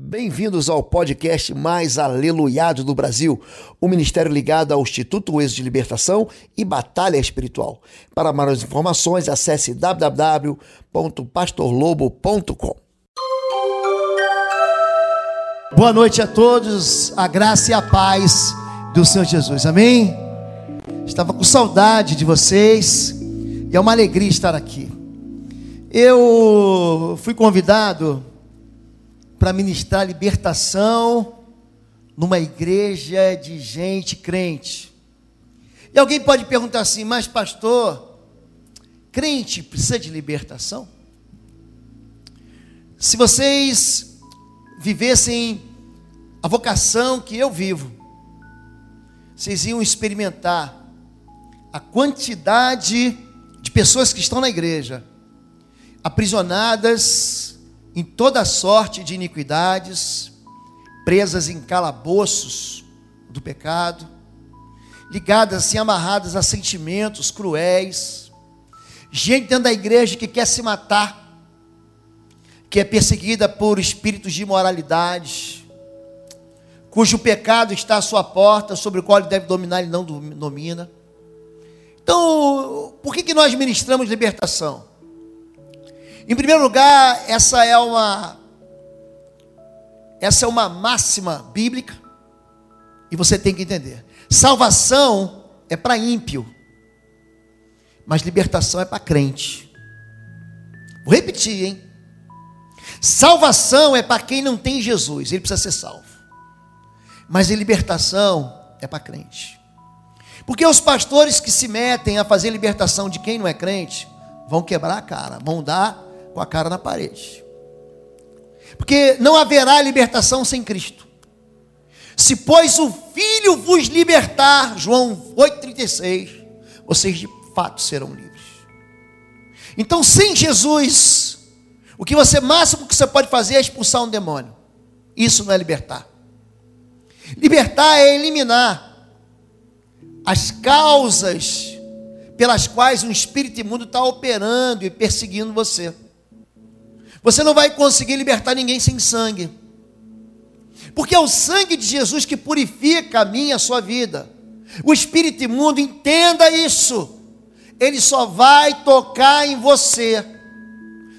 Bem-vindos ao podcast mais aleluiado do Brasil, o ministério ligado ao Instituto Êxodo de Libertação e Batalha Espiritual. Para maiores informações, acesse www.pastorlobo.com. Boa noite a todos, a graça e a paz do Senhor Jesus, amém? Estava com saudade de vocês e é uma alegria estar aqui. Eu fui convidado para ministrar libertação numa igreja de gente crente. E alguém pode perguntar assim, mas pastor, crente precisa de libertação? Se vocês vivessem a vocação que eu vivo, vocês iam experimentar a quantidade de pessoas que estão na igreja aprisionadas em toda sorte de iniquidades, presas em calabouços do pecado, ligadas assim, amarradas a sentimentos cruéis, gente dentro da igreja que quer se matar, que é perseguida por espíritos de imoralidade, cujo pecado está à sua porta, sobre o qual ele deve dominar, ele não domina. Então, por que, que nós ministramos libertação? Em primeiro lugar, essa é uma essa é uma máxima bíblica e você tem que entender. Salvação é para ímpio, mas libertação é para crente. Vou repetir, hein? Salvação é para quem não tem Jesus, ele precisa ser salvo. Mas libertação é para crente. Porque os pastores que se metem a fazer libertação de quem não é crente vão quebrar a cara, vão dar com a cara na parede. Porque não haverá libertação sem Cristo. Se, pois, o Filho vos libertar, João 8,36, vocês de fato serão livres. Então, sem Jesus, o que você máximo que você pode fazer é expulsar um demônio. Isso não é libertar. Libertar é eliminar as causas pelas quais um espírito imundo está operando e perseguindo você. Você não vai conseguir libertar ninguém sem sangue. Porque é o sangue de Jesus que purifica a minha, a sua vida. O espírito imundo entenda isso. Ele só vai tocar em você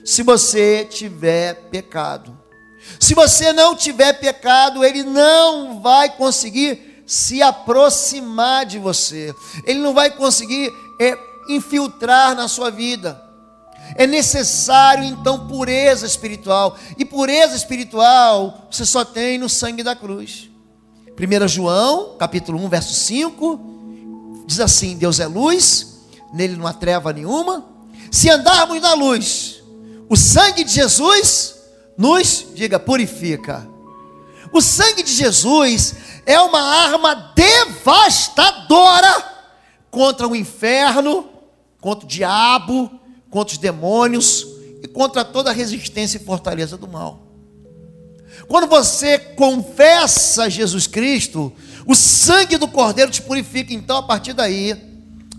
se você tiver pecado. Se você não tiver pecado, ele não vai conseguir se aproximar de você. Ele não vai conseguir é, infiltrar na sua vida. É necessário então pureza espiritual. E pureza espiritual você só tem no sangue da cruz. 1 João, capítulo 1, verso 5, diz assim: Deus é luz, nele não há treva nenhuma. Se andarmos na luz, o sangue de Jesus nos, diga, purifica. O sangue de Jesus é uma arma devastadora contra o inferno, contra o diabo, contra os demônios e contra toda a resistência e fortaleza do mal. Quando você confessa Jesus Cristo, o sangue do Cordeiro te purifica. Então, a partir daí,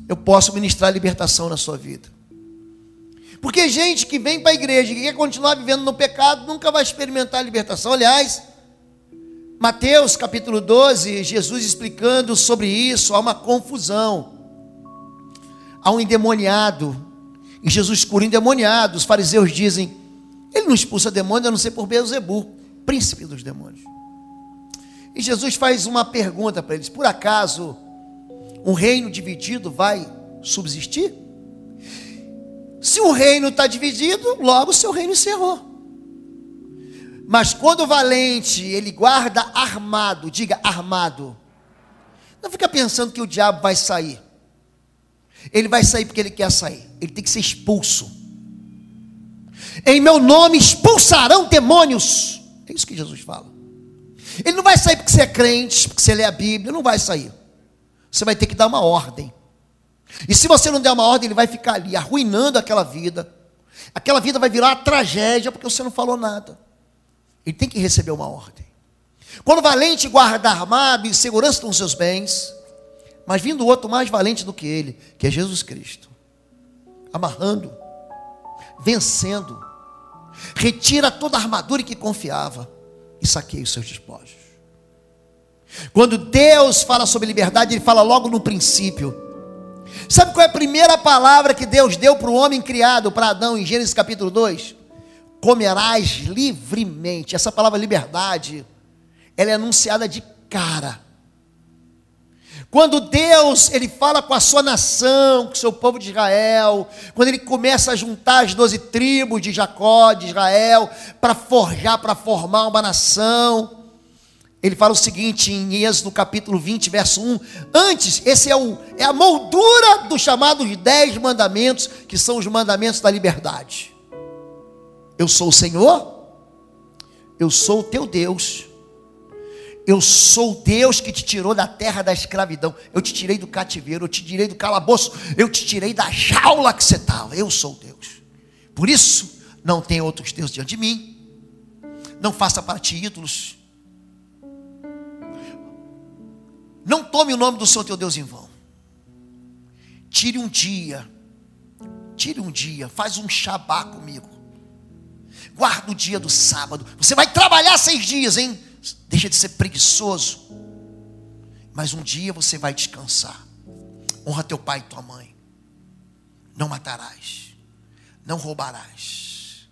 eu posso ministrar libertação na sua vida. Porque gente que vem para a igreja e quer continuar vivendo no pecado, nunca vai experimentar a libertação. Aliás, Mateus capítulo 12, Jesus explicando sobre isso, há uma confusão. Há um endemoniado e Jesus cura endemoniados. Os fariseus dizem: Ele não expulsa demônio a não ser por Beelzebub, príncipe dos demônios. E Jesus faz uma pergunta para eles: Por acaso um reino dividido vai subsistir? Se o reino está dividido, logo o seu reino encerrou. Mas quando o valente ele guarda armado, diga armado, não fica pensando que o diabo vai sair. Ele vai sair porque ele quer sair. Ele tem que ser expulso. Em meu nome expulsarão demônios. É isso que Jesus fala. Ele não vai sair porque você é crente, porque você lê a Bíblia. Não vai sair. Você vai ter que dar uma ordem. E se você não der uma ordem, ele vai ficar ali arruinando aquela vida. Aquela vida vai virar tragédia porque você não falou nada. Ele tem que receber uma ordem. Quando valente guarda armado e segurança os seus bens, mas vindo outro mais valente do que ele, que é Jesus Cristo, amarrando, vencendo, retira toda a armadura em que confiava, e saqueie os seus despojos. Quando Deus fala sobre liberdade, Ele fala logo no princípio. Sabe qual é a primeira palavra que Deus deu para o homem criado, para Adão, em Gênesis capítulo 2? Comerás livremente. Essa palavra liberdade, ela é anunciada de cara. Quando Deus ele fala com a sua nação, com o seu povo de Israel, quando ele começa a juntar as doze tribos de Jacó, de Israel, para forjar, para formar uma nação, ele fala o seguinte em Êxodo capítulo 20, verso 1. Antes, esse é, o, é a moldura dos chamados dez mandamentos, que são os mandamentos da liberdade. Eu sou o Senhor, eu sou o teu Deus eu sou Deus que te tirou da terra da escravidão. Eu te tirei do cativeiro, eu te tirei do calabouço, eu te tirei da jaula que você estava. Eu sou Deus. Por isso, não tem outros deuses diante de mim. Não faça para ti ídolos. Não tome o nome do Senhor teu Deus em vão. Tire um dia. Tire um dia. Faz um shabá comigo. Guarda o dia do sábado. Você vai trabalhar seis dias, hein? Deixa de ser preguiçoso. Mas um dia você vai descansar. Honra teu pai e tua mãe. Não matarás. Não roubarás.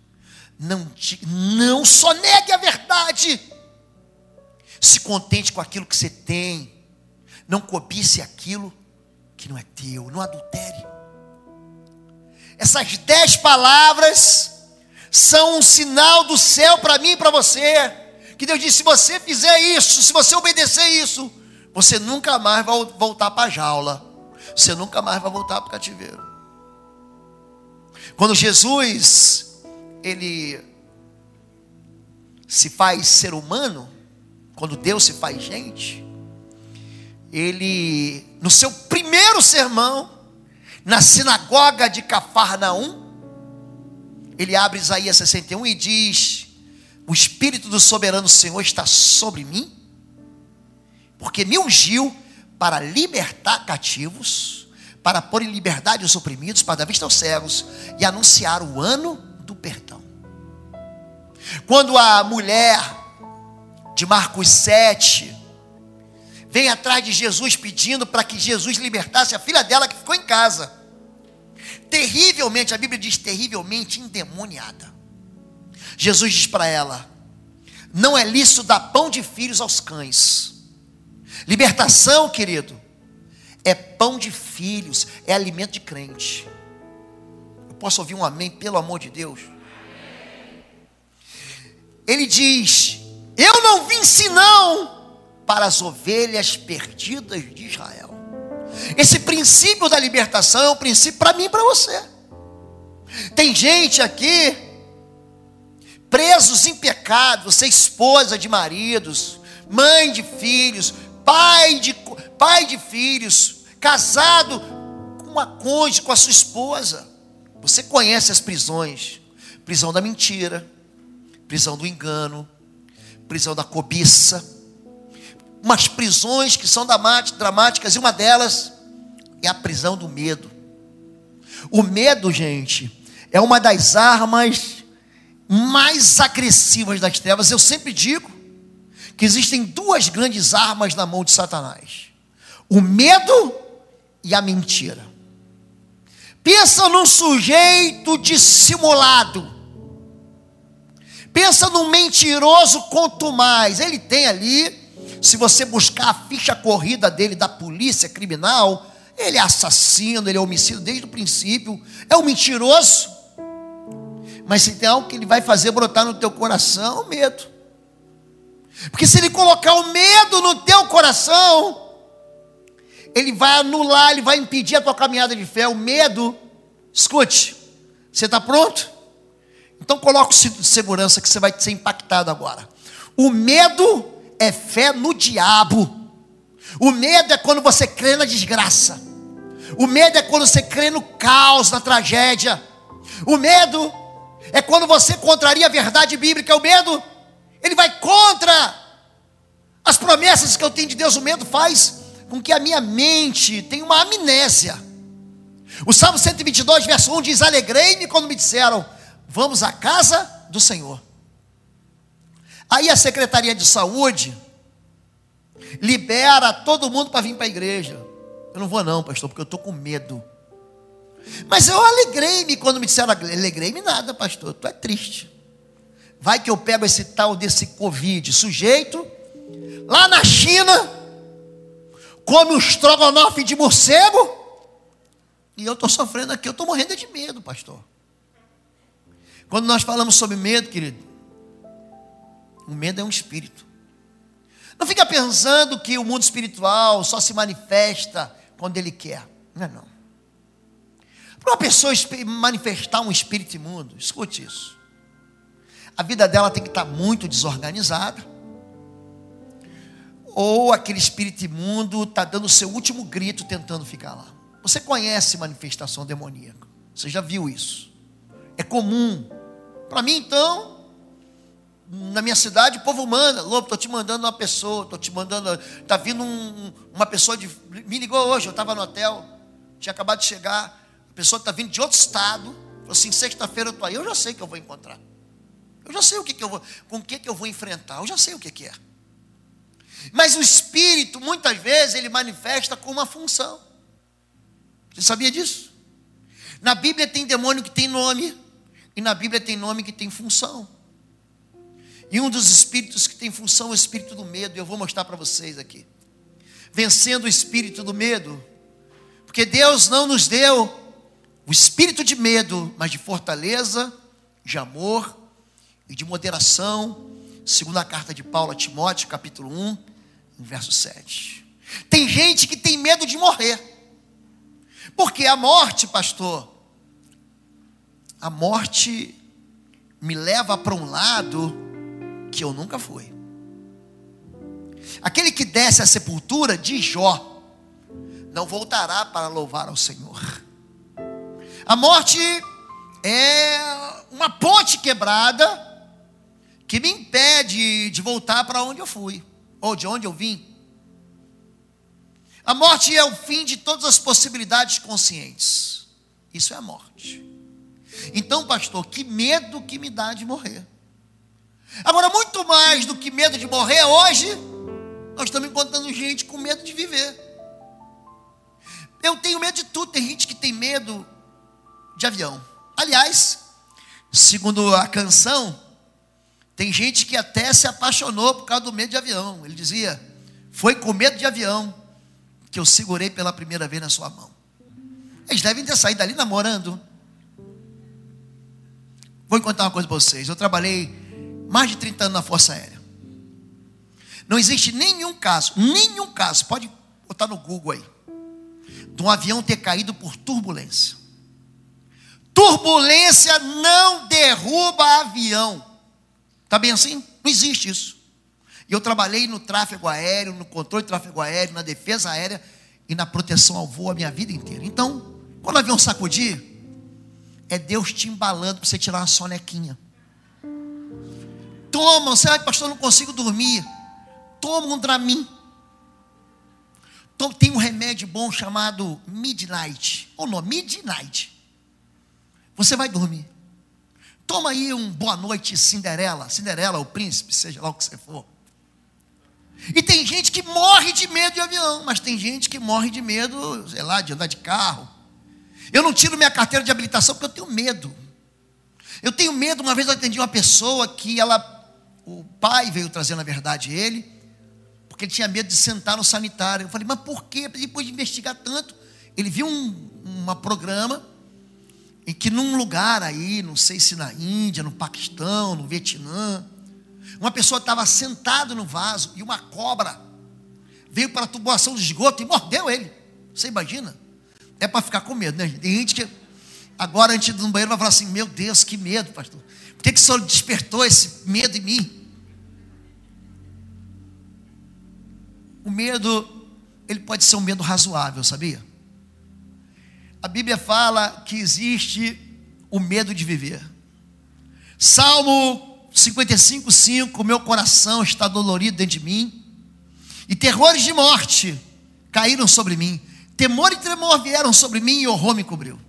Não, te, não só negue a verdade. Se contente com aquilo que você tem. Não cobice aquilo que não é teu. Não adultere. Essas dez palavras são um sinal do céu para mim e para você que Deus disse: se você fizer isso, se você obedecer isso, você nunca mais vai voltar para a jaula, você nunca mais vai voltar para o cativeiro. Quando Jesus, ele se faz ser humano, quando Deus se faz gente, ele, no seu primeiro sermão, na sinagoga de Cafarnaum, ele abre Isaías 61 e diz: o Espírito do soberano Senhor está sobre mim, porque me ungiu para libertar cativos, para pôr em liberdade os oprimidos, para dar vista aos cegos e anunciar o ano do perdão. Quando a mulher de Marcos 7 vem atrás de Jesus pedindo para que Jesus libertasse a filha dela que ficou em casa, terrivelmente, a Bíblia diz terrivelmente endemoniada. Jesus diz para ela: Não é lícito dar pão de filhos aos cães. Libertação, querido, é pão de filhos, é alimento de crente. Eu posso ouvir um amém, pelo amor de Deus? Ele diz: Eu não vim senão para as ovelhas perdidas de Israel. Esse princípio da libertação é um princípio para mim e para você. Tem gente aqui presos em pecado, você é esposa de maridos, mãe de filhos, pai de, pai de filhos, casado com uma cônjuge, com a sua esposa. Você conhece as prisões: prisão da mentira, prisão do engano, prisão da cobiça, umas prisões que são dramáticas, e uma delas é a prisão do medo. O medo, gente, é uma das armas mais agressivas das trevas. Eu sempre digo que existem duas grandes armas na mão de Satanás: o medo e a mentira. Pensa num sujeito dissimulado. Pensa num mentiroso quanto mais. Ele tem ali, se você buscar a ficha corrida dele da polícia criminal, ele é assassino, ele é homicida desde o princípio, é um mentiroso. Mas se tem algo que ele vai fazer brotar no teu coração, o medo. Porque se ele colocar o medo no teu coração, ele vai anular, ele vai impedir a tua caminhada de fé. O medo, escute, você está pronto? Então coloca o cinto de segurança que você vai ser impactado agora. O medo é fé no diabo. O medo é quando você crê na desgraça. O medo é quando você crê no caos, na tragédia. O medo é quando você contraria a verdade bíblica, o medo, ele vai contra as promessas que eu tenho de Deus. O medo faz com que a minha mente tenha uma amnésia. O Salmo 122, verso 1 diz: Alegrei-me quando me disseram, vamos à casa do Senhor. Aí a Secretaria de Saúde libera todo mundo para vir para a igreja. Eu não vou não, pastor, porque eu estou com medo. Mas eu alegrei-me quando me disseram, alegrei-me nada, pastor, tu é triste. Vai que eu pego esse tal desse Covid, sujeito, lá na China, come um estrogonofe de morcego, e eu estou sofrendo aqui, eu estou morrendo de medo, pastor. Quando nós falamos sobre medo, querido, o medo é um espírito. Não fica pensando que o mundo espiritual só se manifesta quando ele quer. Não é não. Para uma pessoa manifestar um espírito imundo, escute isso. A vida dela tem que estar muito desorganizada. Ou aquele espírito imundo está dando o seu último grito tentando ficar lá. Você conhece manifestação demoníaca. Você já viu isso. É comum. Para mim, então, na minha cidade, povo manda, Lobo, estou te mandando uma pessoa, estou te mandando, está vindo um, uma pessoa de. Me ligou hoje, eu estava no hotel, tinha acabado de chegar, pessoa está vindo de outro estado, falou assim, sexta-feira eu estou aí, eu já sei que eu vou encontrar. Eu já sei o que, que eu vou, com o que, que eu vou enfrentar, eu já sei o que, que é. Mas o espírito, muitas vezes, ele manifesta com uma função. Você sabia disso? Na Bíblia tem demônio que tem nome, e na Bíblia tem nome que tem função. E um dos espíritos que tem função é o espírito do medo, e eu vou mostrar para vocês aqui. Vencendo o espírito do medo, porque Deus não nos deu o espírito de medo, mas de fortaleza, de amor e de moderação, segundo a carta de Paulo a Timóteo, capítulo 1, verso 7. Tem gente que tem medo de morrer. Porque a morte, pastor, a morte me leva para um lado que eu nunca fui. Aquele que desce à sepultura de Jó não voltará para louvar ao Senhor. A morte é uma ponte quebrada que me impede de voltar para onde eu fui ou de onde eu vim. A morte é o fim de todas as possibilidades conscientes. Isso é a morte. Então, pastor, que medo que me dá de morrer. Agora, muito mais do que medo de morrer, hoje, nós estamos encontrando gente com medo de viver. Eu tenho medo de tudo. Tem gente que tem medo de avião. Aliás, segundo a canção, tem gente que até se apaixonou por causa do medo de avião. Ele dizia: Foi com medo de avião que eu segurei pela primeira vez na sua mão. Eles devem ter saído dali namorando. Vou contar uma coisa para vocês. Eu trabalhei mais de 30 anos na Força Aérea. Não existe nenhum caso, nenhum caso, pode botar no Google aí, de um avião ter caído por turbulência. Turbulência não derruba avião. Está bem assim? Não existe isso. E eu trabalhei no tráfego aéreo, no controle de tráfego aéreo, na defesa aérea e na proteção ao voo a minha vida inteira. Então, quando o avião sacudir, é Deus te embalando para você tirar uma sonequinha. Toma, você, ai, pastor, não consigo dormir. Toma um Dramin. Tem um remédio bom chamado Midnight. Ou não, Midnight. Você vai dormir. Toma aí um boa noite, Cinderela. Cinderela, o príncipe, seja lá o que você for. E tem gente que morre de medo de avião, mas tem gente que morre de medo, sei lá, de andar de carro. Eu não tiro minha carteira de habilitação porque eu tenho medo. Eu tenho medo, uma vez eu atendi uma pessoa que ela o pai veio trazer, na verdade, ele, porque ele tinha medo de sentar no sanitário. Eu falei, mas por quê? Depois de investigar tanto, ele viu um uma programa em que num lugar aí, não sei se na Índia, no Paquistão, no Vietnã, uma pessoa estava sentada no vaso e uma cobra veio para a tubação de esgoto e mordeu ele. Você imagina? É para ficar com medo, né? Tem gente que agora antes de ir no banheiro vai falar assim: Meu Deus, que medo, pastor. Por que, que o Senhor despertou esse medo em mim? O medo, ele pode ser um medo razoável, sabia? A Bíblia fala que existe o medo de viver. Salmo 55, 5: Meu coração está dolorido dentro de mim, e terrores de morte caíram sobre mim. Temor e tremor vieram sobre mim e horror me cobriu.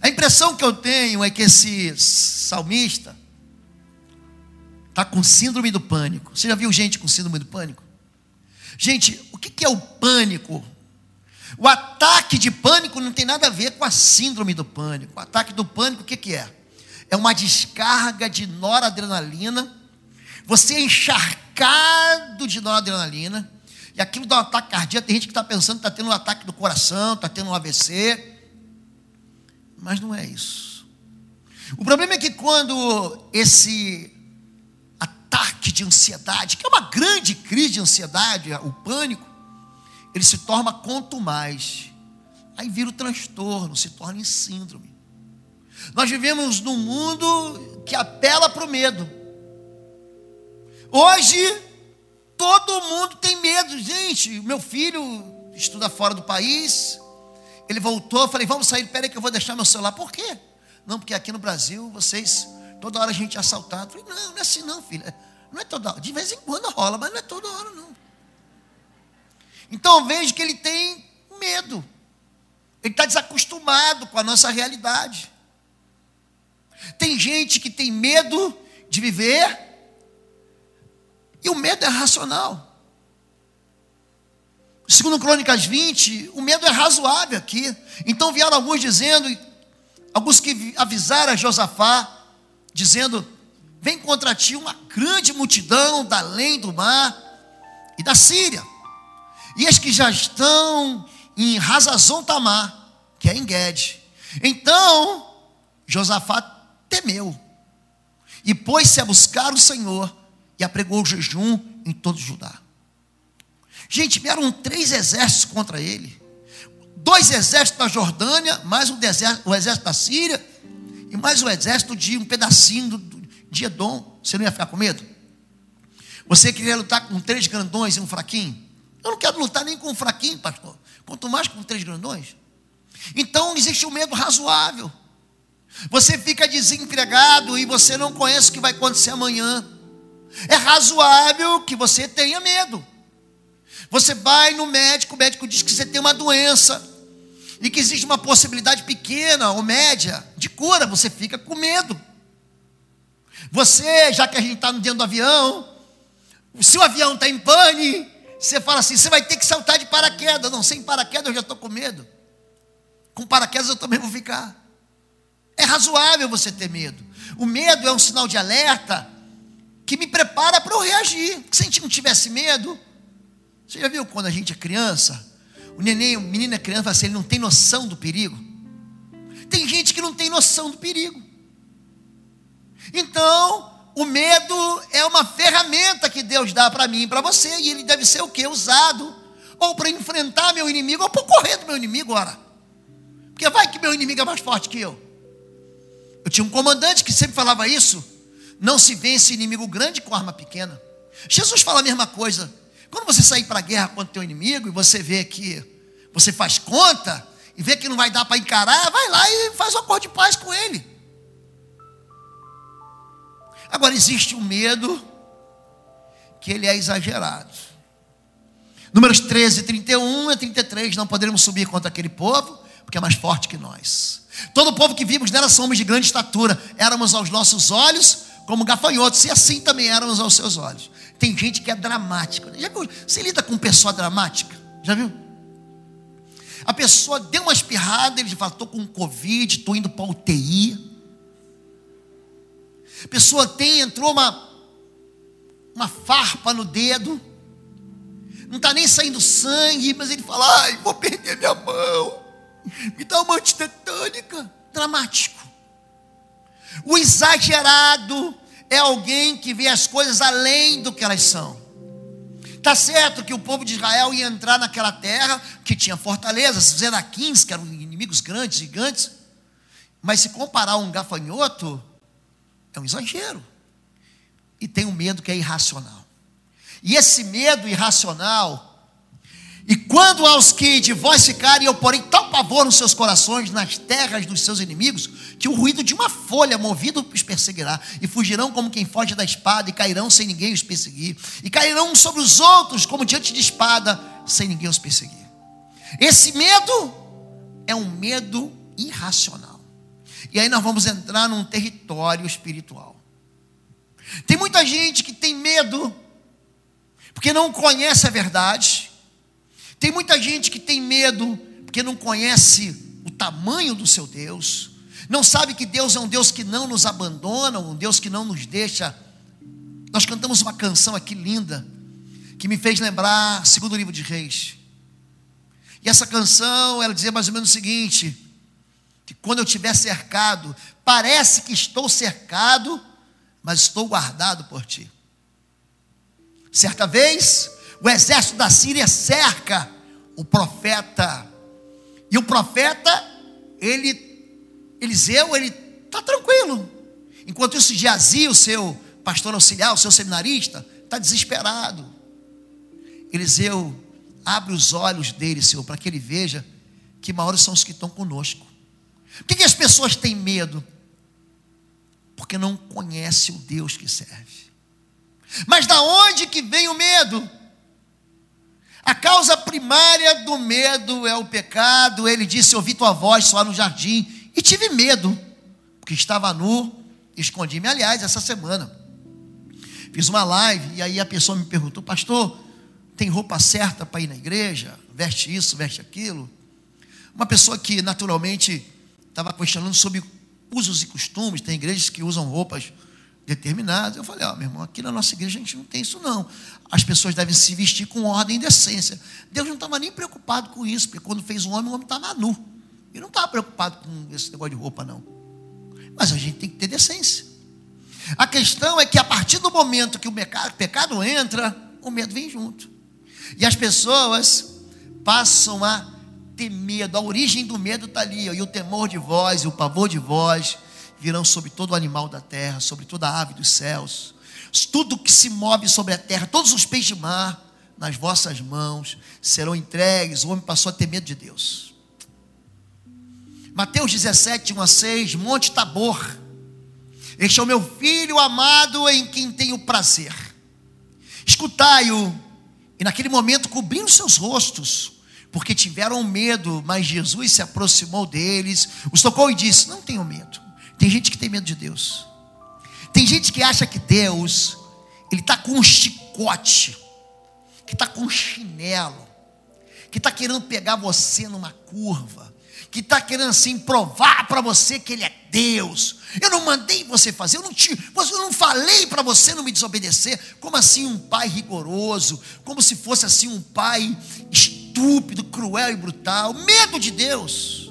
A impressão que eu tenho é que esse salmista, está com síndrome do pânico. Você já viu gente com síndrome do pânico? Gente, o que é o pânico? O ataque de pânico não tem nada a ver com a síndrome do pânico. O ataque do pânico, o que é? É uma descarga de noradrenalina. Você é encharcado de noradrenalina. E aquilo dá um ataque cardíaco. Tem gente que está pensando que está tendo um ataque do coração, está tendo um AVC. Mas não é isso. O problema é que quando esse ataque de ansiedade, que é uma grande crise de ansiedade, o pânico, ele se torna mais. Aí vira o transtorno, se torna em síndrome. Nós vivemos num mundo que apela para o medo. Hoje, todo mundo tem medo. Gente, meu filho estuda fora do país. Ele voltou, falei, vamos sair, peraí que eu vou deixar meu celular. Por quê? Não, porque aqui no Brasil, vocês, toda hora a gente é assaltado. Falei, não, não é assim não, filho. Não é toda hora. De vez em quando rola, mas não é toda hora não. Então eu vejo que ele tem medo. Ele está desacostumado com a nossa realidade. Tem gente que tem medo de viver, e o medo é racional. Segundo Crônicas 20, o medo é razoável aqui. Então vieram alguns dizendo, alguns que avisaram a Josafá, dizendo: Vem contra ti uma grande multidão da além do mar e da Síria. E as que já estão em Razazon Tamar, que é em Guede. Então, Josafá temeu e pôs-se a buscar o Senhor e apregou o jejum em todo Judá. Gente, vieram três exércitos contra ele. Dois exércitos da Jordânia, mais um exército, o exército da Síria e mais o exército de um pedacinho do, de Edom. Você não ia ficar com medo? Você queria lutar com três grandões e um fraquinho? Eu não quero lutar nem com um fraquinho, pastor. Quanto mais com três grandões. Então existe um medo razoável. Você fica desempregado e você não conhece o que vai acontecer amanhã. É razoável que você tenha medo. Você vai no médico, o médico diz que você tem uma doença e que existe uma possibilidade pequena ou média de cura, você fica com medo. Você, já que a gente está dentro do avião, se o avião está em pane, você fala assim: você vai ter que saltar de paraquedas. Não, sem paraquedas eu já estou com medo. Com paraquedas eu também vou ficar. É razoável você ter medo. O medo é um sinal de alerta que me prepara para eu reagir. Se a gente não tivesse medo, você já viu quando a gente é criança? O neném, o menino é criança, assim, ele não tem noção do perigo. Tem gente que não tem noção do perigo. Então, o medo é uma ferramenta que Deus dá para mim e para você, e ele deve ser o que? Usado ou para enfrentar meu inimigo, ou para correr do meu inimigo, ora. Porque vai que meu inimigo é mais forte que eu. Eu tinha um comandante que sempre falava isso: não se vence inimigo grande com arma pequena. Jesus fala a mesma coisa. Quando você sair para a guerra contra o teu inimigo e você vê que você faz conta e vê que não vai dar para encarar, vai lá e faz um acordo de paz com ele. Agora, existe um medo que ele é exagerado. Números 13, 31 a 33, não poderemos subir contra aquele povo, porque é mais forte que nós. Todo o povo que vimos nela somos de grande estatura, éramos aos nossos olhos como gafanhotos, e assim também éramos aos seus olhos. Tem gente que é dramática. Já, você lida com pessoa dramática? Já viu? A pessoa deu uma espirrada, ele fala: estou com Covid, estou indo para UTI. A pessoa tem, entrou uma, uma farpa no dedo, não está nem saindo sangue, mas ele fala: ai, vou perder minha mão, me dá uma antitetânica. Dramático. O exagerado é alguém que vê as coisas além do que elas são. Está certo que o povo de Israel ia entrar naquela terra que tinha fortalezas, Zenaquins, que eram inimigos grandes, gigantes, mas se comparar um gafanhoto, é um exagero. E tem um medo que é irracional. E esse medo irracional, e quando aos que de vós ficarem, eu porei tal pavor nos seus corações, nas terras dos seus inimigos, que o ruído de uma folha movido os perseguirá, e fugirão como quem foge da espada, e cairão sem ninguém os perseguir, e cairão sobre os outros como diante de espada, sem ninguém os perseguir. Esse medo é um medo irracional. E aí nós vamos entrar num território espiritual. Tem muita gente que tem medo, porque não conhece a verdade. Tem muita gente que tem medo, porque não conhece o tamanho do seu Deus. Não sabe que Deus é um Deus que não nos abandona, um Deus que não nos deixa. Nós cantamos uma canção aqui linda, que me fez lembrar, segundo o livro de Reis. E essa canção, ela dizia mais ou menos o seguinte: que quando eu estiver cercado, parece que estou cercado, mas estou guardado por ti. Certa vez, o exército da Síria cerca o profeta, e o profeta, ele, Eliseu, ele está tranquilo. Enquanto isso, Geazi, o seu pastor auxiliar, o seu seminarista, está desesperado. Eliseu abre os olhos dele, Senhor, para que ele veja que maiores são os que estão conosco. Por que, que as pessoas têm medo? Porque não conhecem o Deus que serve. Mas da onde que vem o medo? A causa primária do medo é o pecado. Ele disse: Ouvi tua voz só no jardim e tive medo, porque estava nu escondi-me. Aliás, essa semana fiz uma live e aí a pessoa me perguntou: Pastor, tem roupa certa para ir na igreja? Veste isso, veste aquilo? Uma pessoa que naturalmente estava questionando sobre usos e costumes, tem igrejas que usam roupas determinadas. Eu falei, ó, oh, meu irmão, aqui na nossa igreja a gente não tem isso não. As pessoas devem se vestir com ordem e decência. Deus não estava nem preocupado com isso, porque quando fez o homem, o homem estava nu. Ele não estava preocupado com esse negócio de roupa, não. Mas a gente tem que ter decência. A questão é que a partir do momento que o pecado, pecado entra, o medo vem junto. E as pessoas passam a ter medo, a origem do medo está ali, ó, e o temor de vós, e o pavor de vós, virão sobre todo animal da terra, sobre toda ave dos céus, tudo que se move sobre a terra, todos os peixes de mar, nas vossas mãos serão entregues. O homem passou a ter medo de Deus. Mateus 17, 1 a 6, Monte Tabor. Este é o meu filho amado em quem tenho prazer. Escutai-o, e naquele momento cobriram seus rostos, porque tiveram medo, mas Jesus se aproximou deles, os tocou e disse: Não tenham medo. Tem gente que tem medo de Deus. Tem gente que acha que Deus, ele está com um chicote, que está com um chinelo, que está querendo pegar você numa curva, que está querendo assim provar para você que ele é Deus. Eu não mandei você fazer, eu não te, eu não falei para você não me desobedecer. Como assim um pai rigoroso? Como se fosse assim um pai estúpido, cruel e brutal. Medo de Deus.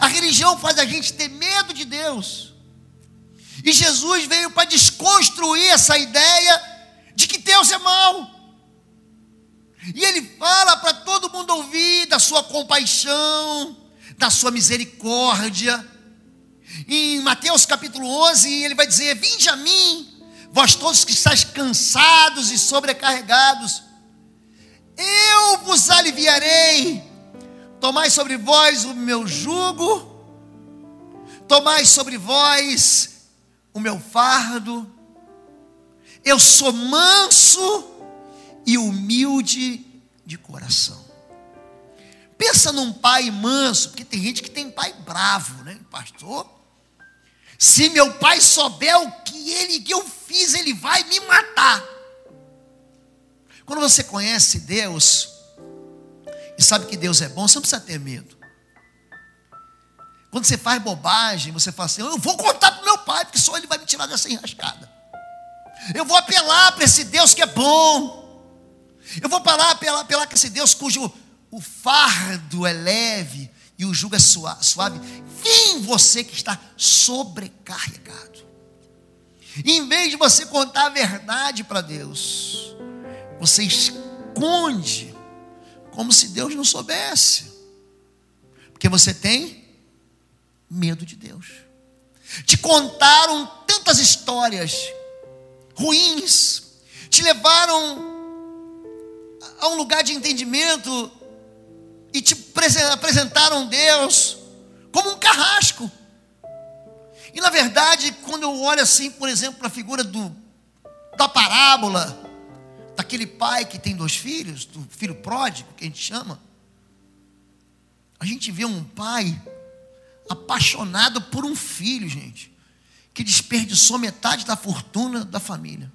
A religião faz a gente ter medo de Deus. E Jesus veio para desconstruir essa ideia de que Deus é mau. E ele fala para todo mundo ouvir da sua compaixão, da sua misericórdia. Em Mateus capítulo 11, ele vai dizer: Vinde a mim, vós todos que estáis cansados e sobrecarregados, eu vos aliviarei. Tomai sobre vós o meu jugo, tomai sobre vós o meu fardo. Eu sou manso e humilde de coração. Pensa num pai manso, porque tem gente que tem pai bravo, né, pastor? Se meu pai souber o que ele que eu fiz, ele vai me matar. Quando você conhece Deus e sabe que Deus é bom, você não precisa ter medo. Quando você faz bobagem, você fala assim: Eu vou contar para meu pai, porque só ele vai me tirar dessa enrascada. Eu vou apelar para esse Deus que é bom. Eu vou apelar, apelar, apelar para esse Deus cujo o fardo é leve e o jugo é suave. Vem você que está sobrecarregado. em vez de você contar a verdade para Deus, você esconde como se Deus não soubesse. Porque você tem medo de Deus. Te contaram tantas histórias ruins, te levaram a um lugar de entendimento e te apresentaram Deus como um carrasco. E na verdade, quando eu olho assim, por exemplo, para a figura do, da parábola, daquele pai que tem dois filhos, do filho pródigo, que a gente chama, a gente vê um pai apaixonado por um filho, gente. que desperdiçou metade da fortuna da família.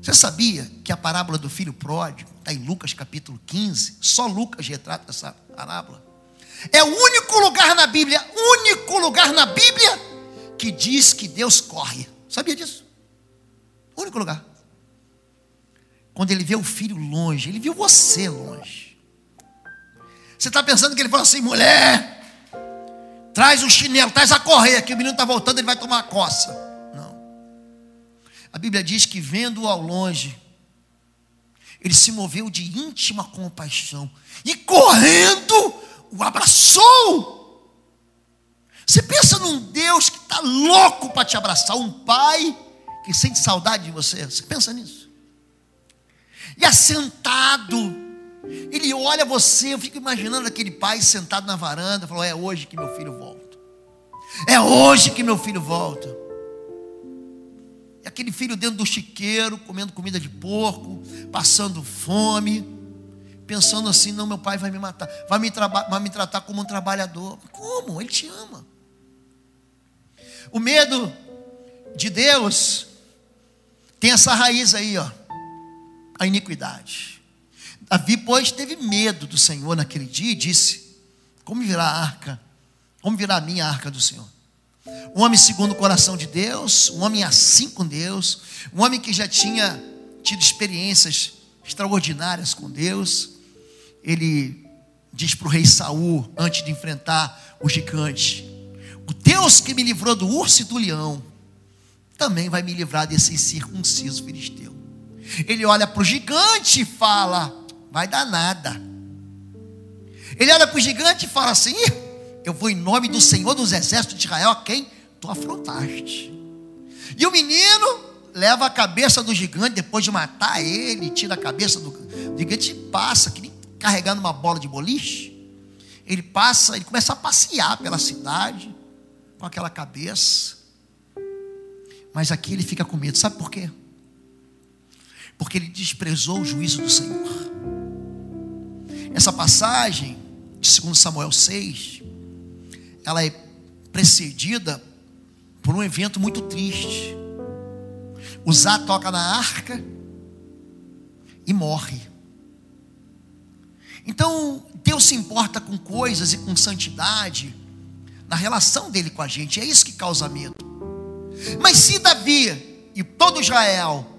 Você sabia que a parábola do filho pródigo está em Lucas capítulo 15? Só Lucas retrata essa parábola. É o único lugar na Bíblia, único lugar na Bíblia que diz que Deus corre. Sabia disso? Único lugar. Quando ele vê o filho longe, ele viu você longe. Você está pensando que ele falou assim, mulher, traz o chinelo, traz a correia, que o menino está voltando, ele vai tomar a coça. A Bíblia diz que vendo-o ao longe, ele se moveu de íntima compaixão e correndo o abraçou. Você pensa num Deus que está louco para te abraçar, um pai que sente saudade de você. Você pensa nisso? E assentado, ele olha você. Eu fico imaginando aquele pai sentado na varanda, falou: É hoje que meu filho volta. É hoje que meu filho volta. E aquele filho dentro do chiqueiro, comendo comida de porco, passando fome, pensando assim: não, meu pai vai me matar, vai me, vai me tratar como um trabalhador. Como? Ele te ama. O medo de Deus tem essa raiz aí, ó, a iniquidade. Davi, pois, teve medo do Senhor naquele dia e disse: Como virá a arca? Como virá a minha arca do Senhor? Um homem segundo o coração de Deus, um homem assim com Deus, um homem que já tinha tido experiências extraordinárias com Deus. Ele diz para o rei Saul, antes de enfrentar o gigante: O Deus que me livrou do urso e do leão, também vai me livrar desse incircunciso filisteu. Ele olha para o gigante e fala: Vai dar nada. Ele olha para o gigante e fala assim: eu vou em nome do Senhor dos exércitos de Israel, a quem tu afrontaste. E o menino leva a cabeça do gigante, depois de matar ele, tira a cabeça do gigante e passa, que nem carregando uma bola de boliche. Ele passa, ele começa a passear pela cidade com aquela cabeça. Mas aqui ele fica com medo, sabe por quê? Porque ele desprezou o juízo do Senhor. Essa passagem de 2 Samuel 6 ela é precedida por um evento muito triste. Uzá toca na arca e morre. Então, Deus se importa com coisas e com santidade na relação dele com a gente. É isso que causa medo. Mas se Davi e todo Israel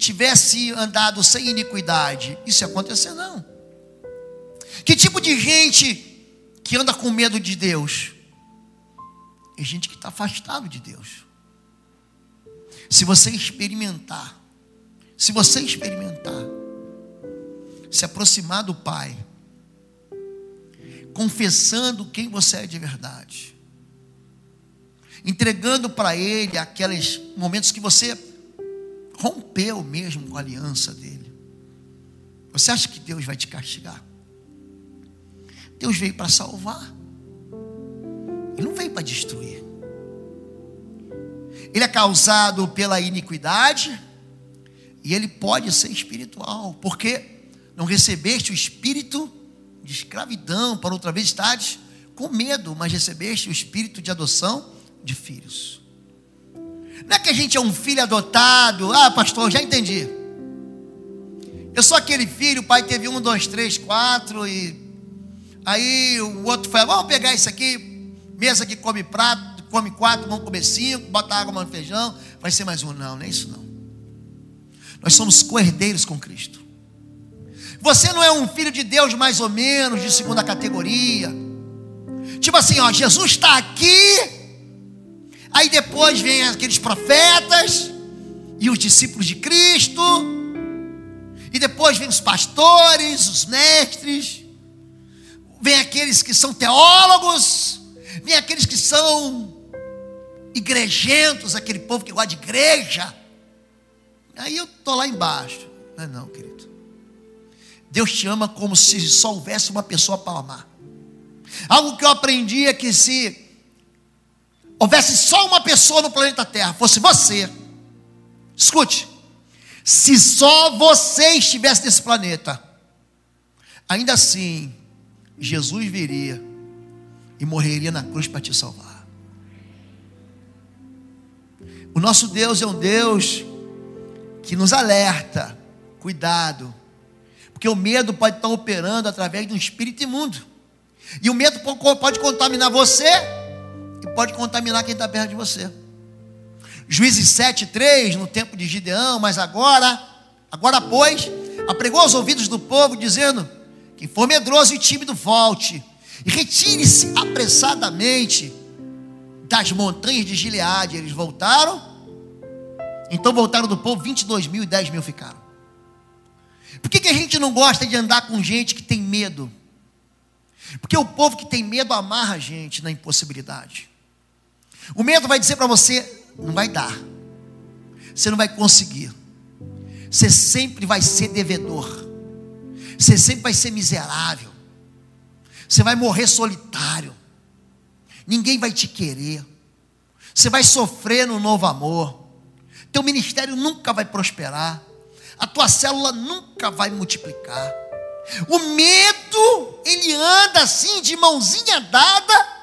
tivesse andado sem iniquidade, isso ia acontecer não. Que tipo de gente que anda com medo de Deus é gente que está afastado de Deus. Se você experimentar, se você experimentar, se aproximar do Pai, confessando quem você é de verdade, entregando para Ele aqueles momentos que você rompeu mesmo com a aliança dele. Você acha que Deus vai te castigar? Deus veio para salvar. Ele não veio para destruir. Ele é causado pela iniquidade e ele pode ser espiritual, porque não recebeste o espírito de escravidão para outra vez estares com medo, mas recebeste o espírito de adoção de filhos. Não é que a gente é um filho adotado, ah, pastor, já entendi. Eu sou aquele filho, o pai teve um, dois, três, quatro e Aí o outro foi, vamos pegar isso aqui, mesa que come prato, come quatro, vamos comer cinco, bota água no feijão, vai ser mais um. Não, não é isso não. Nós somos coerdeiros com Cristo. Você não é um filho de Deus mais ou menos, de segunda categoria. Tipo assim, ó, Jesus está aqui, aí depois vem aqueles profetas e os discípulos de Cristo, e depois vem os pastores, os mestres, vem aqueles que são teólogos, vem aqueles que são igrejentos, aquele povo que gosta de igreja. Aí eu estou lá embaixo. Não não, querido. Deus te ama como se só houvesse uma pessoa para amar. Algo que eu aprendi é que se houvesse só uma pessoa no planeta Terra, fosse você. Escute. Se só você estivesse nesse planeta, ainda assim, Jesus viria e morreria na cruz para te salvar. O nosso Deus é um Deus que nos alerta, cuidado, porque o medo pode estar operando através de um espírito imundo, e o medo pode contaminar você e pode contaminar quem está perto de você. Juízes 7, 3, no tempo de Gideão, mas agora, agora pois, apregou aos ouvidos do povo, dizendo: Quem for medroso e tímido, volte, e retire-se apressadamente das montanhas de Gileade. Eles voltaram, então voltaram do povo, 22 mil e 10 mil ficaram. Por que, que a gente não gosta de andar com gente que tem medo? Porque o povo que tem medo amarra a gente na impossibilidade. O medo vai dizer para você: não vai dar, você não vai conseguir, você sempre vai ser devedor, você sempre vai ser miserável, você vai morrer solitário, ninguém vai te querer, você vai sofrer no novo amor, teu ministério nunca vai prosperar, a tua célula nunca vai multiplicar. O medo, ele anda assim de mãozinha dada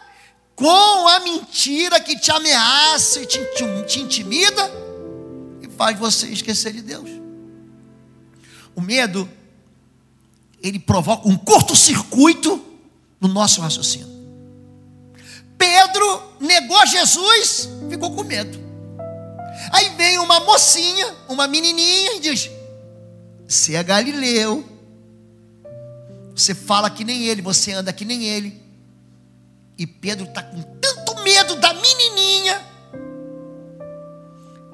com a mentira que te ameaça e te, te, te intimida e faz você esquecer de Deus. O medo, ele provoca um curto-circuito no nosso raciocínio. Pedro negou Jesus, ficou com medo. Aí vem uma mocinha, uma menininha e diz: Você é Galileu, você fala que nem ele, você anda que nem ele. E Pedro está com tanto medo da menininha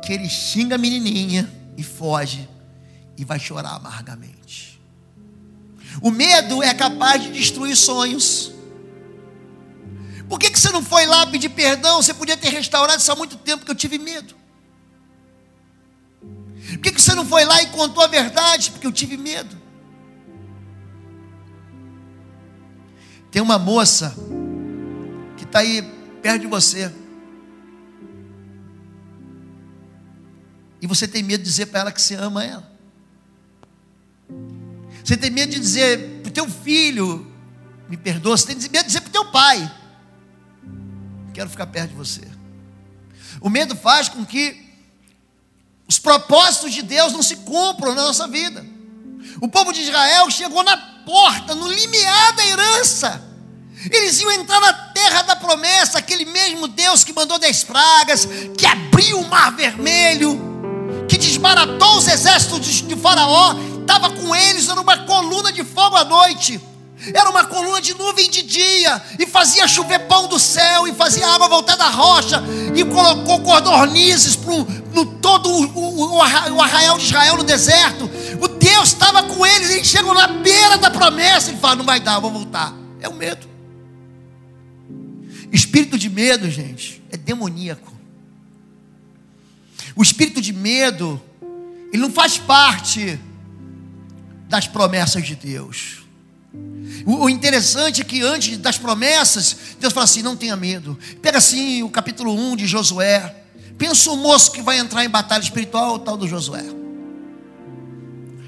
que ele xinga a menininha e foge e vai chorar amargamente. O medo é capaz de destruir sonhos. Por que, que você não foi lá pedir perdão? Você podia ter restaurado isso há muito tempo que eu tive medo. Por que, que você não foi lá e contou a verdade? Porque eu tive medo. Tem uma moça está aí perto de você. E você tem medo de dizer para ela que você ama ela. Você tem medo de dizer para o teu filho, me perdoa. Você tem medo de dizer para o teu pai, quero ficar perto de você. O medo faz com que os propósitos de Deus não se cumpram na nossa vida. O povo de Israel chegou na porta, no limiar da herança. Eles iam entrar na terra da promessa, aquele mesmo Deus que mandou dez pragas, que abriu o mar vermelho, que desbaratou os exércitos de Faraó, estava com eles, era uma coluna de fogo à noite, era uma coluna de nuvem de dia, e fazia chover pão do céu, e fazia água voltar da rocha, e colocou cordornizes no todo o, o, o arraial de Israel no deserto. O Deus estava com eles, eles chegam na beira da promessa, e fala: Não vai dar, vou voltar. É o medo. Espírito de medo, gente, é demoníaco. O espírito de medo, ele não faz parte das promessas de Deus. O interessante é que antes das promessas, Deus fala assim: não tenha medo. Pega assim o capítulo 1 de Josué. Pensa o moço que vai entrar em batalha espiritual, o tal do Josué.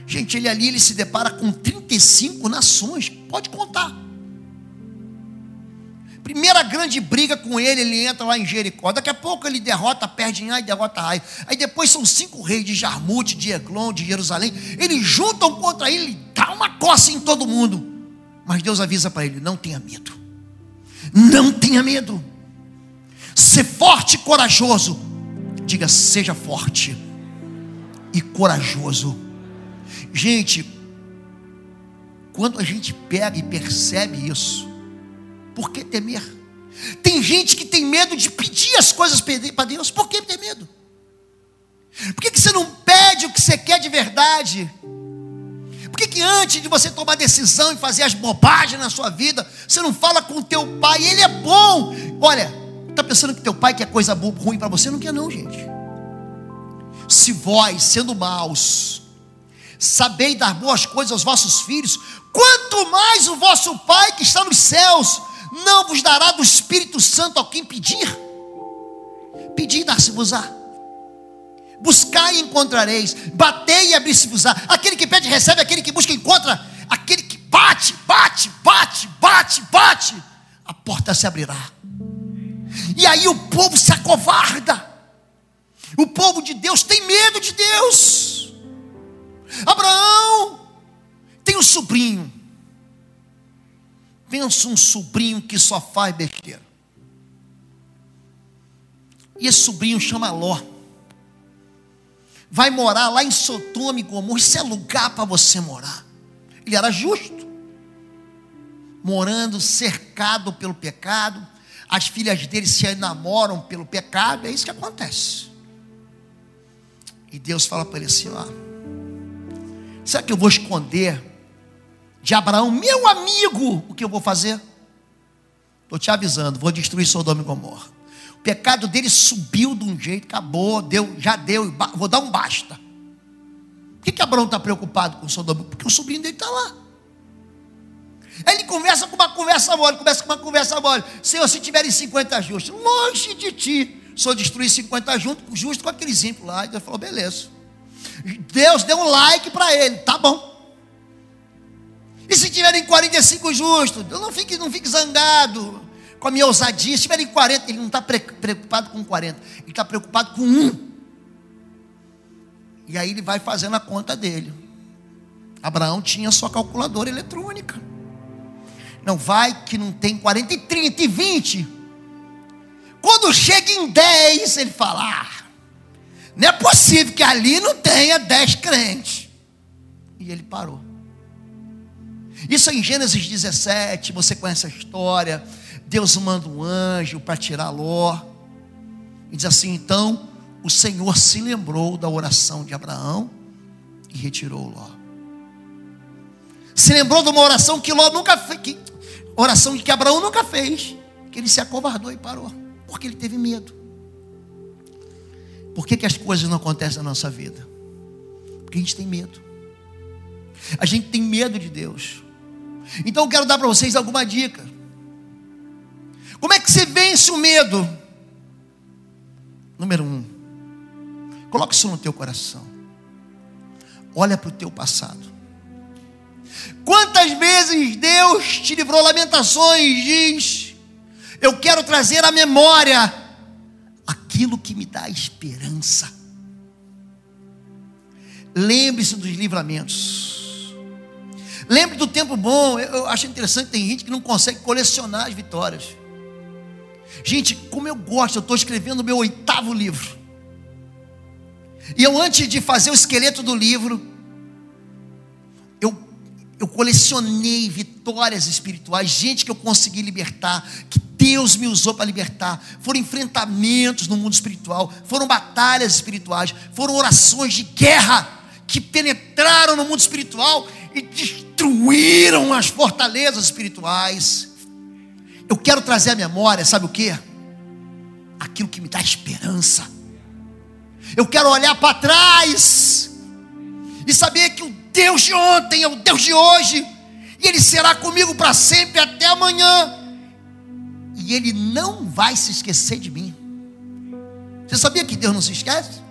Gente, ele ali ele se depara com 35 nações, pode contar. Primeira grande briga com ele, ele entra lá em Jericó. Daqui a pouco ele derrota, perde Ai, derrota Ai. Aí depois são cinco reis de Jarmute, de Eglon, de Jerusalém. Eles juntam contra ele, ele dá uma coça em todo mundo. Mas Deus avisa para ele: não tenha medo. Não tenha medo. Ser forte e corajoso. Diga, seja forte e corajoso. Gente, quando a gente pega e percebe isso, por que temer? Tem gente que tem medo de pedir as coisas para Deus. Por que ter medo? Por que, que você não pede o que você quer de verdade? Por que, que antes de você tomar decisão e fazer as bobagens na sua vida, você não fala com teu pai? Ele é bom. Olha, está pensando que teu pai quer coisa ruim para você? Não quer não, gente. Se vós, sendo maus, sabeis dar boas coisas aos vossos filhos, quanto mais o vosso Pai que está nos céus não vos dará do Espírito Santo ao quem pedir? Pedir e dar-se-vos-á. Buscai e encontrareis, batei e abrir-se-vos-á. Aquele que pede recebe, aquele que busca encontra, aquele que bate, bate, bate, bate, bate, a porta se abrirá. E aí o povo se acovarda. O povo de Deus tem medo de Deus. Abraão tem um sobrinho. Pensa um sobrinho que só faz besteira. E esse sobrinho chama Ló. Vai morar lá em Sodoma e Gomorra. Isso é lugar para você morar. Ele era justo. Morando cercado pelo pecado. As filhas dele se enamoram pelo pecado. É isso que acontece. E Deus fala para ele assim: ó, será que eu vou esconder de Abraão, meu amigo, o que eu vou fazer? Estou te avisando, vou destruir Sodoma e Gomorra. O pecado dele subiu de um jeito, acabou, deu, já deu, vou dar um basta. Por que, que Abraão está preocupado com Sodoma? Porque o sobrinho dele está lá. Ele conversa com uma conversa mole, começa com uma conversa mole. Senhor, se tiverem 50 justos, longe de ti, só destruir 50 juntos, justo com aquele exemplo lá. E Deus falou, beleza. Deus deu um like para ele, tá bom. E se tiverem 45 justos, não fique, não fique zangado com a minha ousadia. Se tiverem 40, ele não está preocupado com 40, ele está preocupado com um. E aí ele vai fazendo a conta dele. Abraão tinha sua calculadora eletrônica. Não vai que não tem 40 e 30 e 20. Quando chega em 10, ele fala: ah, não é possível que ali não tenha 10 crentes. E ele parou. Isso é em Gênesis 17, você conhece a história. Deus manda um anjo para tirar Ló. E diz assim: então o Senhor se lembrou da oração de Abraão e retirou Ló. Se lembrou de uma oração que Ló nunca fez, que, oração que Abraão nunca fez, que ele se acovardou e parou. Porque ele teve medo. Por que, que as coisas não acontecem na nossa vida? Porque a gente tem medo. A gente tem medo de Deus. Então eu quero dar para vocês alguma dica. Como é que você vence o medo? Número um, coloque isso no teu coração. Olha para o teu passado. Quantas vezes Deus te livrou lamentações, diz eu quero trazer à memória aquilo que me dá esperança. Lembre-se dos livramentos. Lembre do tempo bom. Eu acho interessante, tem gente que não consegue colecionar as vitórias. Gente, como eu gosto, eu estou escrevendo o meu oitavo livro. E eu, antes de fazer o esqueleto do livro, eu, eu colecionei vitórias espirituais, gente que eu consegui libertar, que Deus me usou para libertar. Foram enfrentamentos no mundo espiritual, foram batalhas espirituais, foram orações de guerra que penetraram no mundo espiritual e destruíram as fortalezas espirituais. Eu quero trazer à memória, sabe o que? Aquilo que me dá esperança. Eu quero olhar para trás e saber que o Deus de ontem é o Deus de hoje, e Ele será comigo para sempre até amanhã e Ele não vai se esquecer de mim. Você sabia que Deus não se esquece?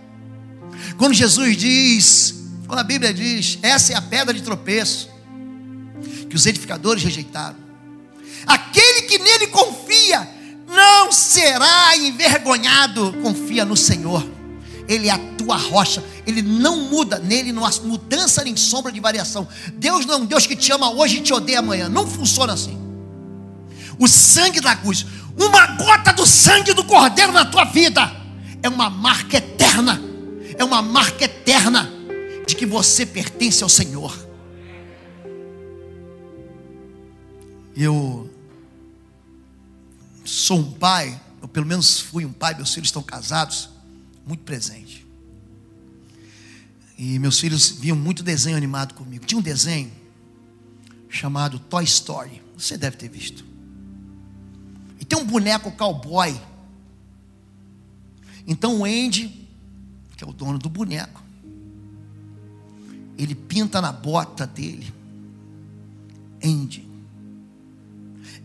Quando Jesus diz, quando a Bíblia diz, essa é a pedra de tropeço, que os edificadores rejeitaram, aquele que nele confia, não será envergonhado, confia no Senhor. Ele é a tua rocha, Ele não muda, nele não há mudança nem sombra de variação. Deus não é um Deus que te ama hoje e te odeia amanhã, não funciona assim o sangue da cruz, uma gota do sangue do Cordeiro na tua vida, é uma marca eterna, é uma marca eterna de que você pertence ao Senhor. Eu sou um pai, ou pelo menos fui um pai, meus filhos estão casados, muito presente. E meus filhos viam muito desenho animado comigo. Tinha um desenho chamado Toy Story. Você deve ter visto. E tem um boneco cowboy. Então o Andy, que é o dono do boneco, ele pinta na bota dele Andy.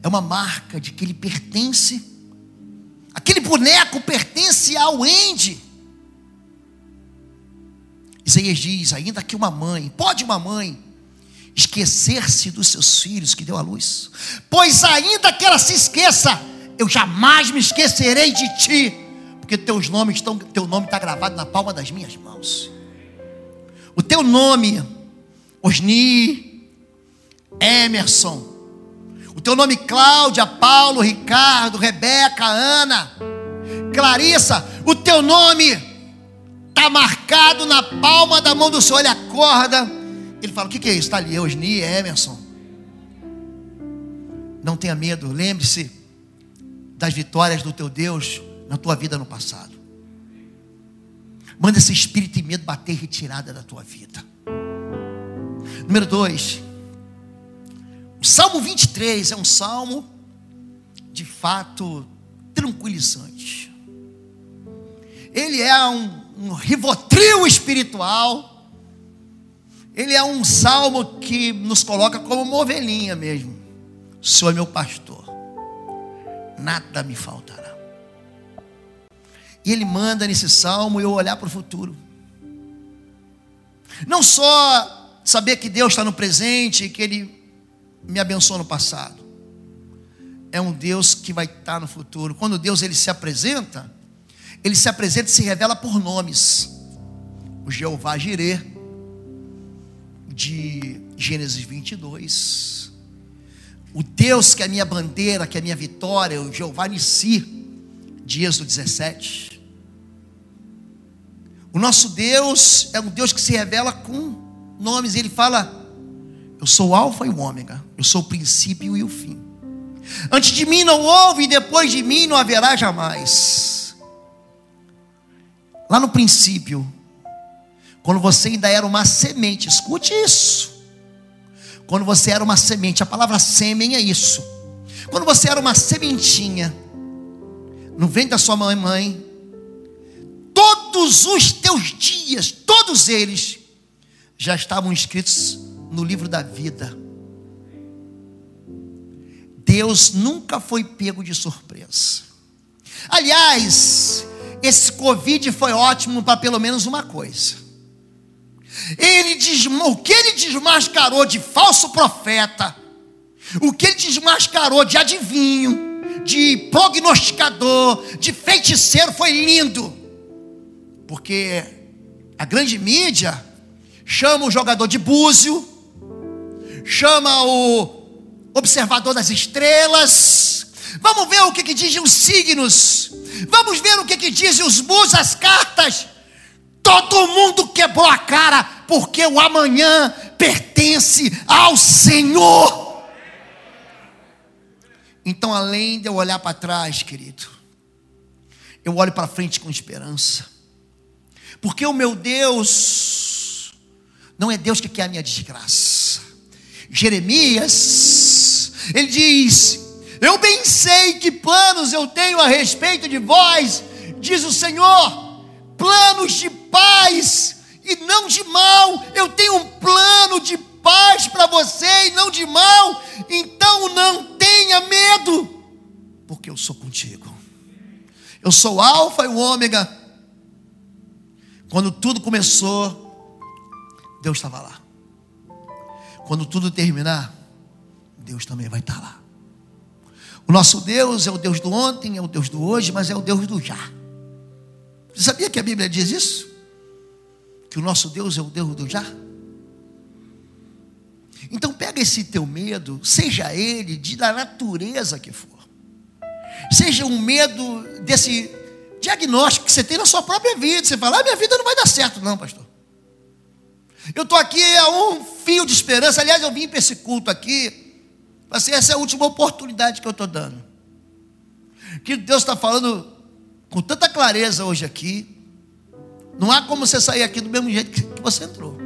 É uma marca de que ele pertence. Aquele boneco pertence ao Andy. Isaías diz: ainda que uma mãe, pode uma mãe esquecer-se dos seus filhos que deu à luz, pois ainda que ela se esqueça, eu jamais me esquecerei de ti, Porque teus nomes estão, teu nome está gravado na palma das minhas mãos. O teu nome, Osni, Emerson. O teu nome, Cláudia, Paulo, Ricardo, Rebeca, Ana, Clarissa. O teu nome está marcado na palma da mão do Senhor. Ele acorda. Ele fala: O que, que é isso? Está ali, Osni, Emerson. Não tenha medo, lembre-se das vitórias do teu Deus na tua vida no passado. Manda esse espírito de medo bater retirada da tua vida. Número dois, o Salmo 23 é um salmo de fato tranquilizante. Ele é um, um rivotril espiritual. Ele é um salmo que nos coloca como uma ovelhinha mesmo. O Senhor é meu pastor, nada me faltará. E ele manda nesse salmo eu olhar para o futuro. Não só saber que Deus está no presente, que Ele me abençoou no passado. É um Deus que vai estar no futuro. Quando Deus ele se apresenta, ele se apresenta e se revela por nomes. O Jeová Jireh, de Gênesis 22. O Deus que é a minha bandeira, que é a minha vitória, o Jeová Nissi, de Êxodo 17. O nosso Deus é um Deus que se revela com nomes, ele fala: Eu sou o Alfa e o Ômega, eu sou o princípio e o fim. Antes de mim não houve, e depois de mim não haverá jamais. Lá no princípio, quando você ainda era uma semente, escute isso. Quando você era uma semente, a palavra sêmen é isso. Quando você era uma sementinha, no ventre da sua mãe, mãe, todos os teus dias, todos eles, já estavam escritos no livro da vida. Deus nunca foi pego de surpresa. Aliás, esse Covid foi ótimo para pelo menos uma coisa ele o que ele desmascarou de falso profeta, o que ele desmascarou de adivinho, de prognosticador, de feiticeiro foi lindo. Porque a grande mídia chama o jogador de búzio, chama o observador das estrelas. Vamos ver o que, que dizem os signos. Vamos ver o que, que dizem os búzios, as cartas. Todo mundo quebrou a cara, porque o amanhã pertence ao Senhor. Então, além de eu olhar para trás, querido, eu olho para frente com esperança, porque o meu Deus não é Deus que quer a minha desgraça. Jeremias, ele diz: Eu bem sei que planos eu tenho a respeito de vós, diz o Senhor planos de paz e não de mal. Eu tenho um plano de paz para você e não de mal. Então não tenha medo, porque eu sou contigo. Eu sou o Alfa e o Ômega. Quando tudo começou, Deus estava lá. Quando tudo terminar, Deus também vai estar lá. O nosso Deus é o Deus do ontem, é o Deus do hoje, mas é o Deus do já. Você sabia que a Bíblia diz isso? Que o nosso Deus é o Deus do já? Então pega esse teu medo, seja ele de da natureza que for. Seja um medo desse diagnóstico que você tem na sua própria vida. Você fala, ah, minha vida não vai dar certo, não, pastor. Eu estou aqui a um fio de esperança. Aliás, eu vim para esse culto aqui. Assim, essa é a última oportunidade que eu estou dando. Que Deus está falando com tanta clareza hoje aqui. Não há como você sair aqui do mesmo jeito que você entrou.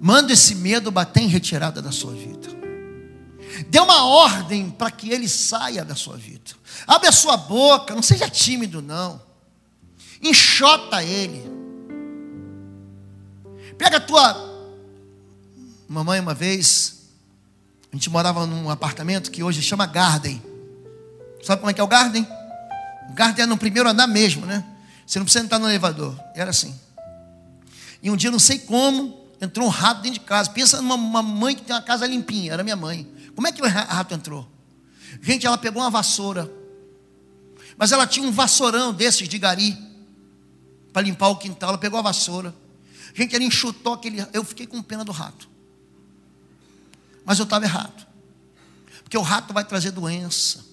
Manda esse medo bater em retirada da sua vida. Dê uma ordem para que ele saia da sua vida. Abre a sua boca, não seja tímido, não. Enxota ele. Pega a tua. Mamãe, uma vez, a gente morava num apartamento que hoje chama Garden. Sabe como é que é o Garden? O garden é no primeiro andar mesmo, né? Você não precisa entrar no elevador. Era assim. E um dia, não sei como, entrou um rato dentro de casa. Pensa numa mãe que tem uma casa limpinha. Era minha mãe. Como é que o rato entrou? Gente, ela pegou uma vassoura. Mas ela tinha um vassourão desses de gari para limpar o quintal. Ela pegou a vassoura. Gente, ela enxutou aquele. Eu fiquei com pena do rato. Mas eu estava errado. Porque o rato vai trazer doença.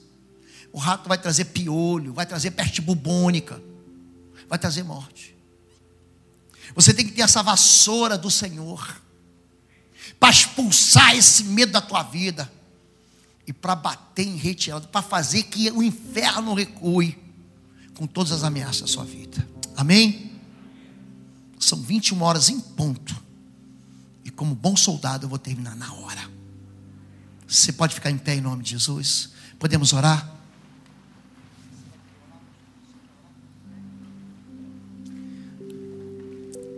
O rato vai trazer piolho, vai trazer peste bubônica, vai trazer morte. Você tem que ter essa vassoura do Senhor para expulsar esse medo da tua vida e para bater em retirada, para fazer que o inferno recue com todas as ameaças da sua vida. Amém? São 21 horas em ponto. E como bom soldado eu vou terminar na hora. Você pode ficar em pé em nome de Jesus? Podemos orar?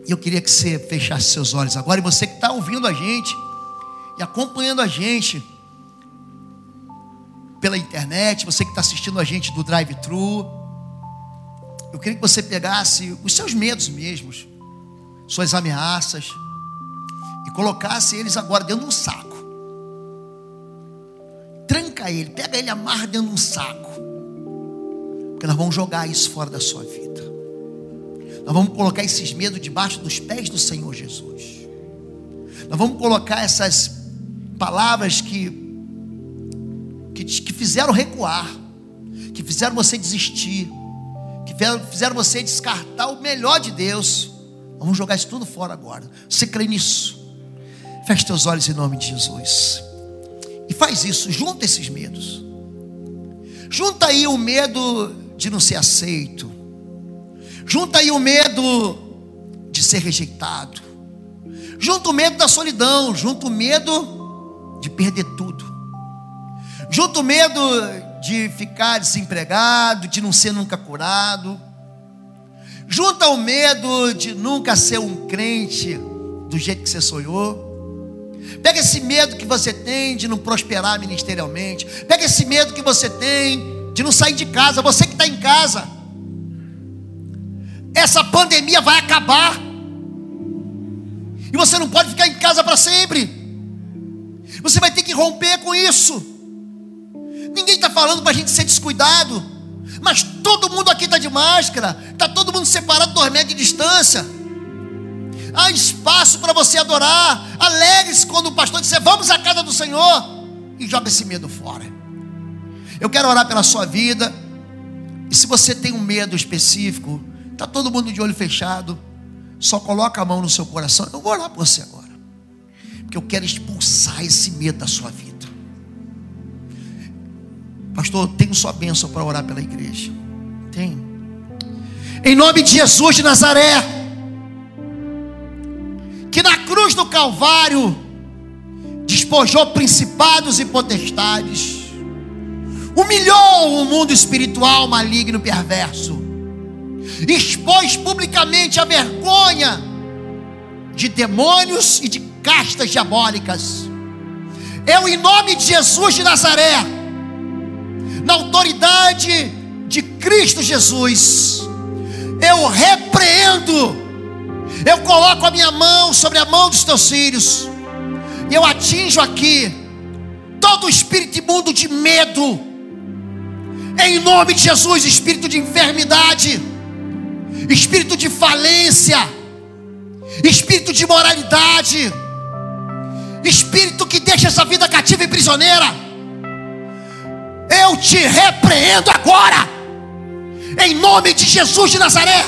E eu queria que você fechasse seus olhos agora. E você que está ouvindo a gente e acompanhando a gente pela internet, você que está assistindo a gente do drive-thru, eu queria que você pegasse os seus medos mesmos, suas ameaças, e colocasse eles agora dentro de um saco. Tranca ele, pega ele, amarra dentro de um saco, porque nós vamos jogar isso fora da sua vida. Nós vamos colocar esses medos debaixo dos pés do Senhor Jesus. Nós vamos colocar essas palavras que, que, que fizeram recuar, que fizeram você desistir, que fizeram você descartar o melhor de Deus. Vamos jogar isso tudo fora agora. Você crê nisso? Feche teus olhos em nome de Jesus. E faz isso, junta esses medos. Junta aí o medo de não ser aceito. Junta aí o medo de ser rejeitado. Junta o medo da solidão. Junta o medo de perder tudo. Junta o medo de ficar desempregado, de não ser nunca curado. Junta o medo de nunca ser um crente do jeito que você sonhou. Pega esse medo que você tem de não prosperar ministerialmente. Pega esse medo que você tem de não sair de casa. Você que está em casa. Essa pandemia vai acabar. E você não pode ficar em casa para sempre. Você vai ter que romper com isso. Ninguém está falando para a gente ser descuidado. Mas todo mundo aqui está de máscara. Está todo mundo separado, dois metros de distância. Há espaço para você adorar. Alegre-se quando o pastor disser: Vamos à casa do Senhor. E joga esse medo fora. Eu quero orar pela sua vida. E se você tem um medo específico, Está todo mundo de olho fechado. Só coloca a mão no seu coração. Eu vou orar por você agora. Porque eu quero expulsar esse medo da sua vida. Pastor, eu tenho sua bênção para orar pela igreja. Tem. Em nome de Jesus de Nazaré. Que na cruz do Calvário despojou principados e potestades. Humilhou o mundo espiritual maligno perverso expôs publicamente a vergonha de demônios e de castas diabólicas. Eu, em nome de Jesus de Nazaré, na autoridade de Cristo Jesus, eu repreendo, eu coloco a minha mão sobre a mão dos teus filhos, e eu atinjo aqui todo o espírito imundo de medo, em nome de Jesus, espírito de enfermidade espírito de falência, espírito de moralidade, espírito que deixa essa vida cativa e prisioneira. Eu te repreendo agora, em nome de Jesus de Nazaré.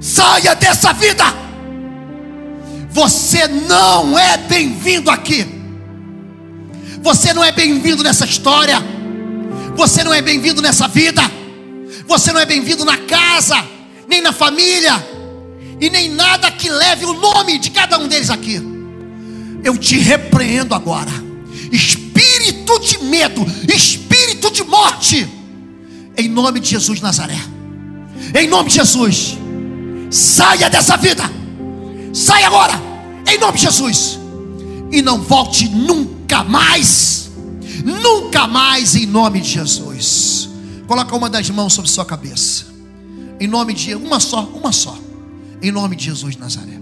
Saia dessa vida. Você não é bem-vindo aqui. Você não é bem-vindo nessa história. Você não é bem-vindo nessa vida. Você não é bem-vindo na casa, nem na família, e nem nada que leve o nome de cada um deles aqui. Eu te repreendo agora, espírito de medo, espírito de morte, em nome de Jesus de Nazaré, em nome de Jesus, saia dessa vida, saia agora, em nome de Jesus, e não volte nunca mais, nunca mais, em nome de Jesus. Coloca uma das mãos sobre sua cabeça. Em nome de uma só, uma só. Em nome de Jesus de Nazaré.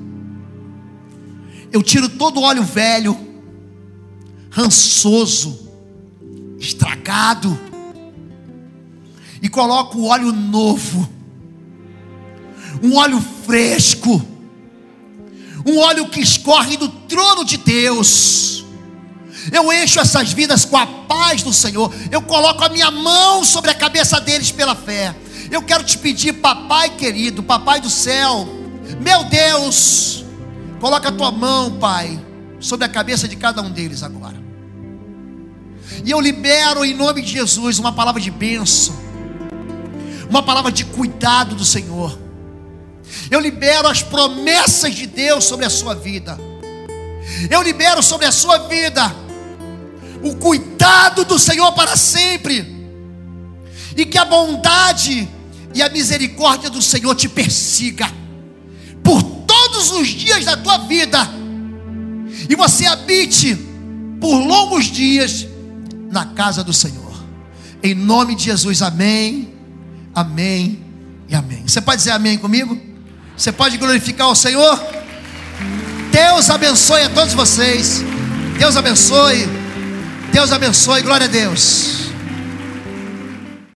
Eu tiro todo o óleo velho, rançoso, estragado. e coloco óleo novo, um óleo fresco, um óleo que escorre do trono de Deus. Eu encho essas vidas com a paz do Senhor. Eu coloco a minha mão sobre a cabeça deles pela fé. Eu quero te pedir, papai querido, papai do céu, meu Deus, coloca a tua mão, Pai, sobre a cabeça de cada um deles agora. E eu libero em nome de Jesus uma palavra de bênção, uma palavra de cuidado do Senhor. Eu libero as promessas de Deus sobre a sua vida. Eu libero sobre a sua vida o cuidado do Senhor para sempre. E que a bondade e a misericórdia do Senhor te persiga por todos os dias da tua vida. E você habite por longos dias na casa do Senhor. Em nome de Jesus, amém, amém e amém. Você pode dizer amém comigo? Você pode glorificar o Senhor? Deus abençoe a todos vocês. Deus abençoe. Deus abençoe. Glória a Deus.